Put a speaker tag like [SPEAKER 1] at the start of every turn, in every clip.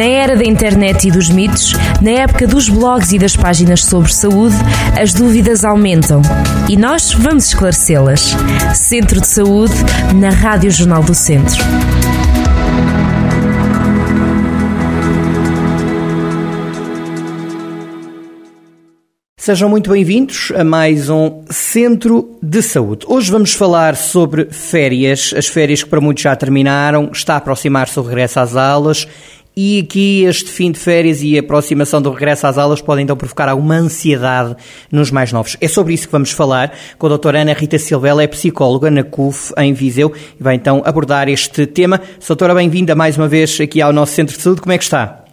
[SPEAKER 1] Na era da internet e dos mitos, na época dos blogs e das páginas sobre saúde, as dúvidas aumentam. E nós vamos esclarecê-las. Centro de Saúde, na Rádio Jornal do Centro.
[SPEAKER 2] Sejam muito bem-vindos a mais um Centro de Saúde. Hoje vamos falar sobre férias, as férias que para muitos já terminaram, está a aproximar-se o regresso às aulas e aqui este fim de férias e a aproximação do regresso às aulas podem então provocar alguma ansiedade nos mais novos. É sobre isso que vamos falar com a doutora Ana Rita Silva, ela é psicóloga na CUF em Viseu e vai então abordar este tema. Doutora, bem-vinda mais uma vez aqui ao nosso Centro de Saúde, como é que está?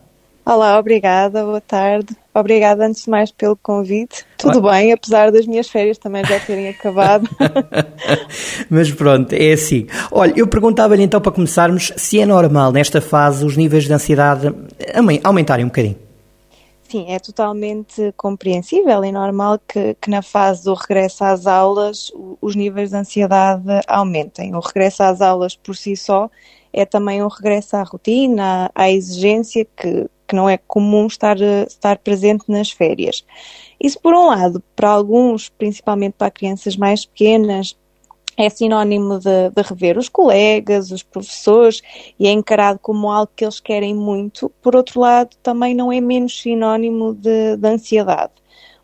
[SPEAKER 3] Olá, obrigada, boa tarde. Obrigada antes de mais pelo convite. Tudo bem, apesar das minhas férias também já terem acabado.
[SPEAKER 2] Mas pronto, é assim. Olha, eu perguntava-lhe então para começarmos se é normal nesta fase os níveis de ansiedade aumentarem um bocadinho.
[SPEAKER 3] Sim, é totalmente compreensível e normal que, que, na fase do regresso às aulas os níveis de ansiedade aumentem. O regresso às aulas por si só é também um regresso à rotina, à exigência que, que não é comum estar, estar presente nas férias. Isso, por um lado, para alguns, principalmente para crianças mais pequenas, é sinónimo de, de, rever os colegas, os professores, e é encarado como algo que eles querem muito. Por outro lado, também não é menos sinónimo de, de ansiedade,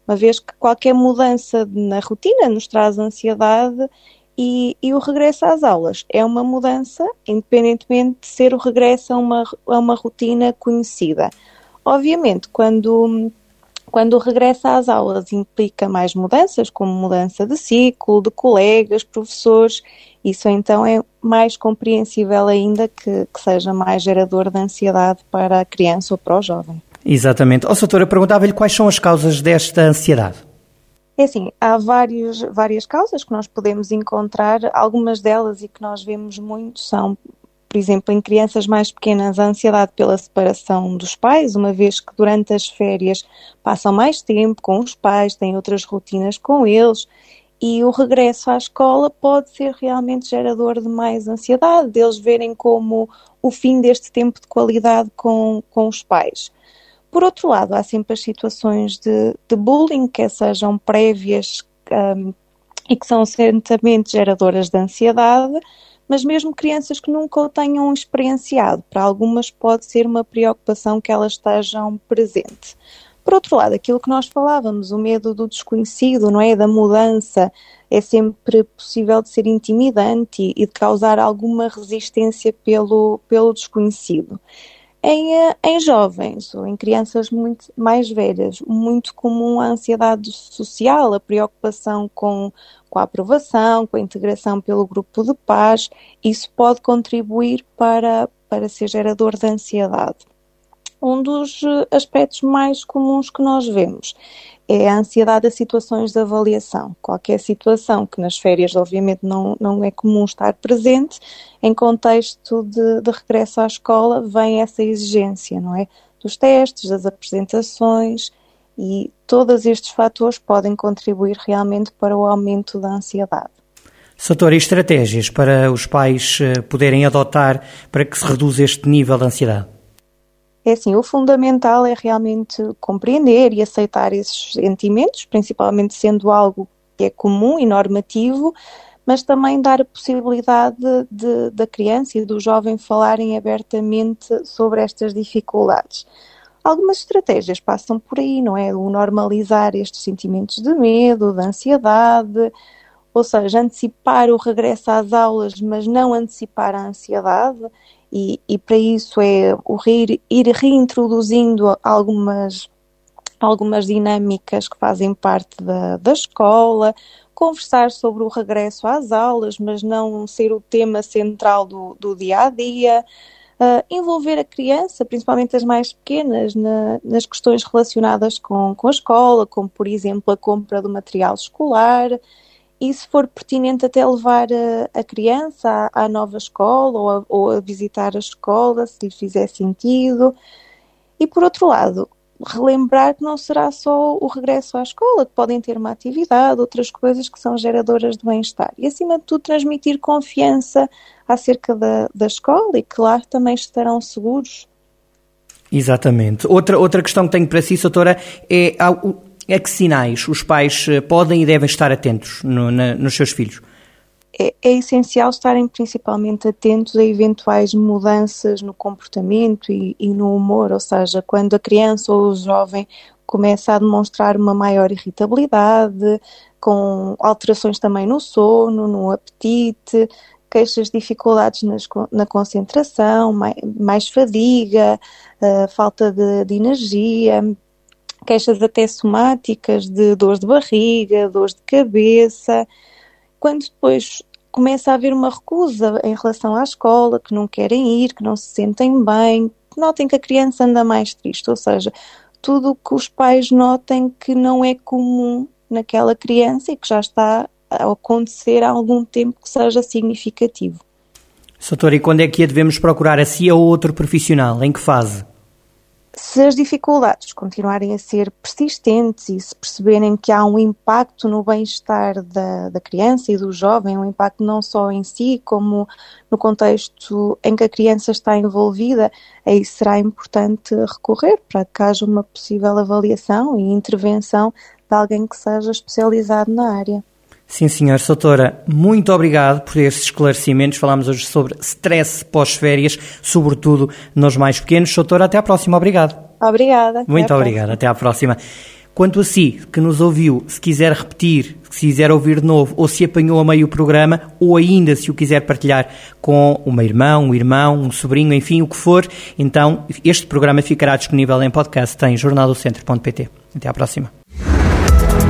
[SPEAKER 3] uma vez que qualquer mudança na rotina nos traz ansiedade e, e, o regresso às aulas é uma mudança, independentemente de ser o regresso a uma, a uma rotina conhecida. Obviamente, quando, quando o regresso às aulas implica mais mudanças, como mudança de ciclo, de colegas, professores, isso então é mais compreensível ainda que, que seja mais gerador de ansiedade para a criança ou para o jovem.
[SPEAKER 2] Exatamente. Ó, oh, doutora, perguntava-lhe quais são as causas desta ansiedade.
[SPEAKER 3] É assim, há vários, várias causas que nós podemos encontrar, algumas delas e que nós vemos muito são, por exemplo, em crianças mais pequenas, a ansiedade pela separação dos pais, uma vez que durante as férias passam mais tempo com os pais, têm outras rotinas com eles e o regresso à escola pode ser realmente gerador de mais ansiedade, deles verem como o fim deste tempo de qualidade com, com os pais. Por outro lado, há sempre as situações de, de bullying que sejam prévias um, e que são certamente geradoras de ansiedade, mas mesmo crianças que nunca o tenham experienciado, para algumas pode ser uma preocupação que elas estejam presente. Por outro lado, aquilo que nós falávamos, o medo do desconhecido, não é? Da mudança, é sempre possível de ser intimidante e de causar alguma resistência pelo, pelo desconhecido. Em, eh, em jovens ou em crianças muito mais velhas, muito comum a ansiedade social, a preocupação com, com a aprovação, com a integração pelo grupo de paz, isso pode contribuir para, para ser gerador de ansiedade. Um dos eh, aspectos mais comuns que nós vemos é a ansiedade a situações de avaliação. Qualquer situação que nas férias, obviamente, não, não é comum estar presente, em contexto de, de regresso à escola, vem essa exigência, não é? Dos testes, das apresentações e todos estes fatores podem contribuir realmente para o aumento da ansiedade.
[SPEAKER 2] Sator, e estratégias para os pais eh, poderem adotar para que se reduza este nível de ansiedade?
[SPEAKER 3] É assim, o fundamental é realmente compreender e aceitar esses sentimentos, principalmente sendo algo que é comum e normativo, mas também dar a possibilidade de, da criança e do jovem falarem abertamente sobre estas dificuldades. Algumas estratégias passam por aí, não é? O normalizar estes sentimentos de medo, de ansiedade, ou seja, antecipar o regresso às aulas, mas não antecipar a ansiedade e, e para isso é o ir, ir reintroduzindo algumas, algumas dinâmicas que fazem parte da, da escola, conversar sobre o regresso às aulas, mas não ser o tema central do, do dia a dia. Uh, envolver a criança, principalmente as mais pequenas, na, nas questões relacionadas com, com a escola, como por exemplo a compra do material escolar, e se for pertinente até levar a, a criança à, à, nova escola ou a, ou a visitar a escola, se lhe fizer sentido. E por outro lado, relembrar que não será só o regresso à escola, que podem ter uma atividade, outras coisas que são geradoras de bem-estar. E acima de tudo, transmitir confiança acerca da, da escola e que lá também estarão seguros
[SPEAKER 2] Exatamente. Outra, outra questão que tenho para si, doutora, é a que sinais os pais eh, podem e devem estar atentos no, na, nos seus filhos?
[SPEAKER 3] É, é, essencial estarem principalmente atentos a eventuais mudanças no comportamento e, e, no humor, ou seja, quando a criança ou o jovem começa a demonstrar uma maior irritabilidade, com alterações também no sono, no apetite, queixas de dificuldades nas, na concentração, mais, mais fadiga, uh, falta de, de energia, queixas até somáticas de dores de barriga, dores de cabeça. Quando depois começa a haver uma recusa em relação à escola, que não querem ir, que não se sentem bem, notem que a criança anda mais triste, ou seja, tudo o que os pais notem que não é comum naquela criança e que já está a acontecer há algum tempo que seja significativo.
[SPEAKER 2] Soutora, e quando é que a devemos procurar a si ou outro profissional? Em que fase?
[SPEAKER 3] Se as dificuldades continuarem a ser persistentes e se perceberem que há um impacto no bem-estar da, da criança e do jovem, um impacto não só em si, como no contexto em que a criança está envolvida, aí será importante recorrer para que haja uma possível avaliação e intervenção de alguém que seja especializado na área.
[SPEAKER 2] Sim, senhor. Soutora, muito obrigado por esses esclarecimentos. Falámos hoje sobre stress pós-férias, sobretudo nos mais pequenos. Soutora, até à próxima. Obrigado.
[SPEAKER 3] Obrigada.
[SPEAKER 2] Muito obrigado. Até à próxima. Quanto a si, que nos ouviu, se quiser repetir, se quiser ouvir de novo, ou se apanhou a meio o programa, ou ainda se o quiser partilhar com uma irmã, um irmão, um sobrinho, enfim, o que for, então este programa ficará disponível em podcast em jornaldocentro.pt. Até à próxima.